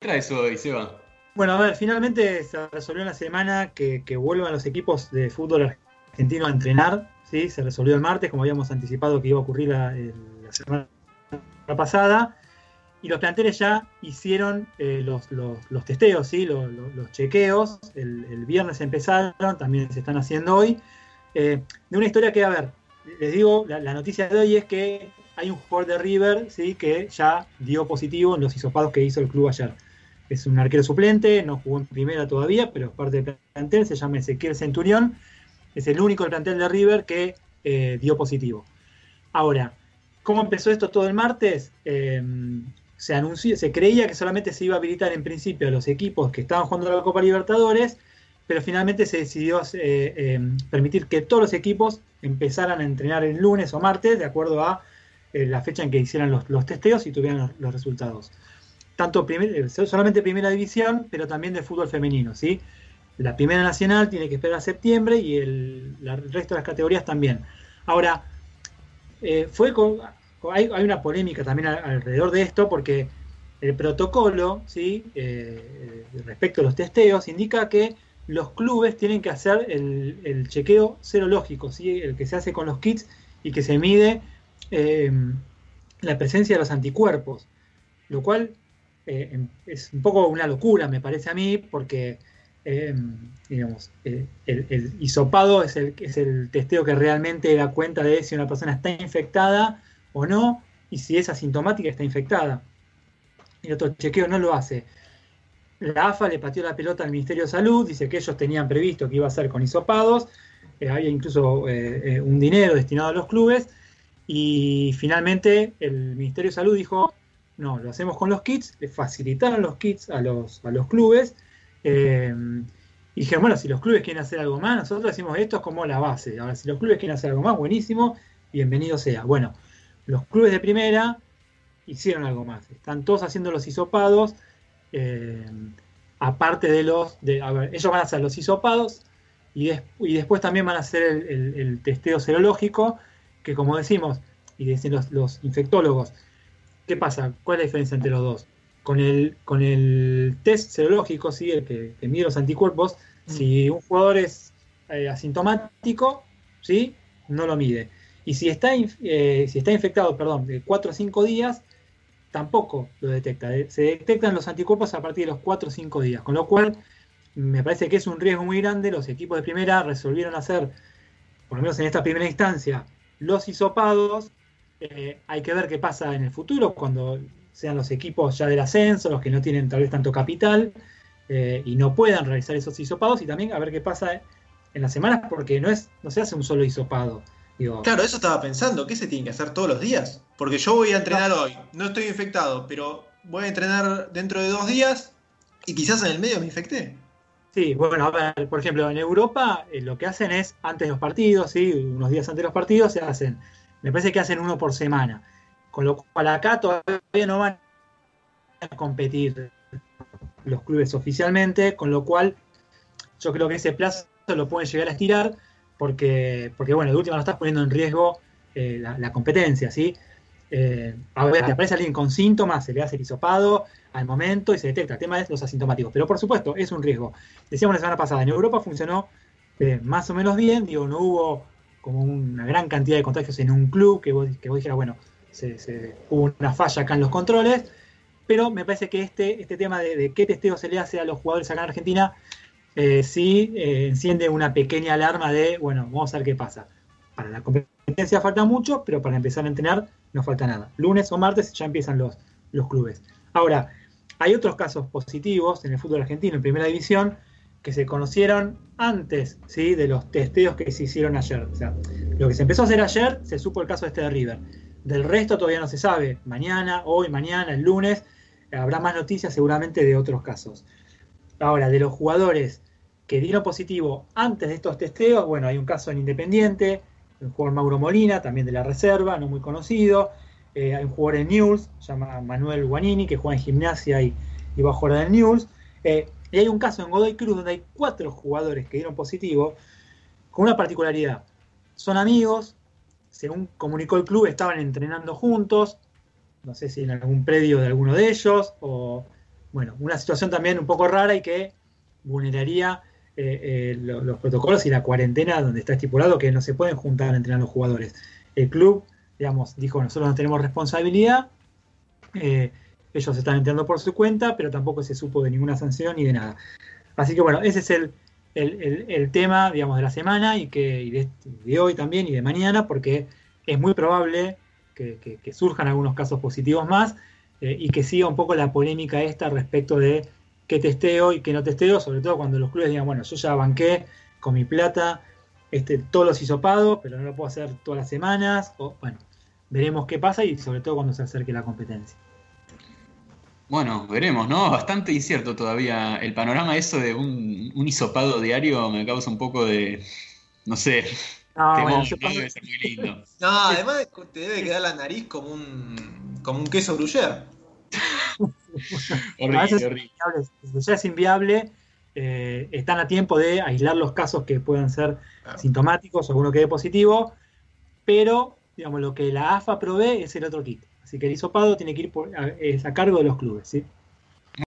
traes hoy, Seba? Bueno, a ver, finalmente se resolvió en la semana que, vuelvan los equipos de fútbol argentino a entrenar. ¿sí? Se resolvió el martes, como habíamos anticipado que iba a ocurrir la, semana pasada. Y los planteles ya hicieron eh, los, testeos, ¿sí? los, chequeos. El, viernes empezaron, también se están haciendo hoy. Eh, de una historia que, a ver, les digo, la, la, noticia de hoy es que hay un jugador de River ¿sí? que ya dio positivo en los hisopados que hizo el club ayer es un arquero suplente, no jugó en primera todavía, pero es parte del plantel, se llama Ezequiel Centurión, es el único del plantel de River que eh, dio positivo. Ahora, ¿cómo empezó esto todo el martes? Eh, se anunció, se creía que solamente se iba a habilitar en principio a los equipos que estaban jugando la Copa Libertadores, pero finalmente se decidió eh, permitir que todos los equipos empezaran a entrenar el lunes o martes, de acuerdo a la fecha en que hicieran los, testeos y tuvieran los resultados tanto eh, solamente primera división, pero también de fútbol femenino, ¿sí? La primera nacional tiene que esperar a septiembre y el, resto de las categorías también. Ahora, eh, fue hay, una polémica también alrededor de esto porque el protocolo, ¿sí? Eh, respecto a los testeos, indica que los clubes tienen que hacer el, chequeo serológico, ¿sí? el que se hace con los kits y que se mide la presencia de los anticuerpos, lo cual eh, es un poco una locura, me parece a mí, porque eh, digamos, eh, el, hisopado es el, es el testeo que realmente da cuenta de si una persona está infectada o no, y si es asintomática está infectada. El otro chequeo no lo hace. La AFA le pateó la pelota al Ministerio de Salud, dice que ellos tenían previsto que iba a ser con hisopados, había incluso un dinero destinado a los clubes, y finalmente el Ministerio de Salud dijo, no, lo hacemos con los kits, le facilitaron los kits a los, a los clubes. Eh, y dijeron, bueno, si los clubes quieren hacer algo más, nosotros decimos esto es como la base. Ahora, si los clubes quieren hacer algo más, buenísimo, bienvenido sea. Bueno, los clubes de primera hicieron algo más. Están todos haciendo los hisopados. Eh, aparte de los. De, a ver, ellos van a hacer los hisopados y, y después también van a hacer el, testeo serológico, que como decimos, y dicen los, los infectólogos, ¿Qué pasa? ¿Cuál es la diferencia entre los dos? Con el, con el test serológico, ¿sí? el que, mide los anticuerpos, mm. si un jugador es eh, asintomático, ¿sí? no lo mide. Y si está, eh, si está infectado, perdón, de 4 o 5 días, tampoco lo detecta. Se detectan los anticuerpos a partir de los 4 o 5 días, con lo cual me parece que es un riesgo muy grande. Los equipos de primera resolvieron hacer, por lo menos en esta primera instancia, los hisopados eh, hay que ver qué pasa en el futuro cuando sean los equipos ya del ascenso, los que no tienen tal vez tanto capital eh, y no puedan realizar esos hisopados y también a ver qué pasa en las semanas porque no es no se hace un solo hisopado. claro, eso estaba pensando, ¿qué se tiene que hacer todos los días? Porque yo voy a entrenar hoy, no estoy infectado, pero voy a entrenar dentro de dos días y quizás en el medio me infecté. Sí, bueno, a ver, por ejemplo, en Europa eh, lo que hacen es, antes de los partidos, ¿sí? unos días antes de los partidos, se hacen me parece que hacen uno por semana. Con lo cual acá todavía no van a competir los clubes oficialmente, con lo cual yo creo que ese plazo lo pueden llegar a estirar porque, porque bueno, de última no estás poniendo en riesgo eh, la, competencia, ¿sí? Eh, a ver, aparece alguien con síntomas, se le hace el hisopado al momento y se detecta. El tema es los asintomáticos. Pero por supuesto, es un riesgo. Decíamos la semana pasada, en Europa funcionó eh, más o menos bien, digo, no hubo como una gran cantidad de contagios en un club, que vos, que vos dijeras, bueno, se, hubo una falla acá en los controles, pero me parece que este, este tema de, qué testeo se le hace a los jugadores acá en Argentina, eh, sí eh, enciende una pequeña alarma de, bueno, vamos a ver qué pasa. Para la competencia falta mucho, pero para empezar a entrenar no falta nada. Lunes o martes ya empiezan los, los clubes. Ahora, hay otros casos positivos en el fútbol argentino, en primera división, que se conocieron antes ¿sí? de los testeos que se hicieron ayer. O sea, lo que se empezó a hacer ayer, se supo el caso este de River. Del resto todavía no se sabe. Mañana, hoy, mañana, el lunes, habrá más noticias seguramente de otros casos. Ahora, de los jugadores que dieron positivo antes de estos testeos, bueno, hay un caso en Independiente, el jugador Mauro Molina, también de la reserva, no muy conocido. Eh, hay un jugador en News, se llama Manuel Guanini, que juega en gimnasia y, y va a jugar en News. Eh, y hay un caso en Godoy Cruz donde hay cuatro jugadores que dieron positivo, con una particularidad. Son amigos, según comunicó el club, estaban entrenando juntos, no sé si en algún predio de alguno de ellos, o bueno, una situación también un poco rara y que vulneraría eh, eh, los, protocolos y la cuarentena donde está estipulado que no se pueden juntar a entrenar los jugadores. El club, digamos, dijo, nosotros no tenemos responsabilidad, eh, ellos están entrando por su cuenta, pero tampoco se supo de ninguna sanción ni de nada. Así que bueno, ese es el, el, tema, digamos, de la semana y que de, hoy también y de mañana, porque es muy probable que, surjan algunos casos positivos más eh, y que siga un poco la polémica esta respecto de qué testeo y qué no testeo, sobre todo cuando los clubes digan, bueno, yo ya banqué con mi plata este, todos los hisopados, pero no lo puedo hacer todas las semanas, o bueno, veremos qué pasa y sobre todo cuando se acerque la competencia. Bueno, veremos, ¿no? Bastante incierto todavía. El panorama eso de un, un hisopado diario me causa un poco de, no sé, no, bueno, debe ser muy lindo. No, además te debe quedar la nariz como un, como un queso gruyere. horrible, horrible. ya es inviable, eh, están a tiempo de aislar los casos que puedan ser sintomáticos o uno quede positivo, pero digamos, lo que la AFA provee es el otro kit. Así que el hisopado tiene que ir por, es a cargo de los clubes, ¿sí?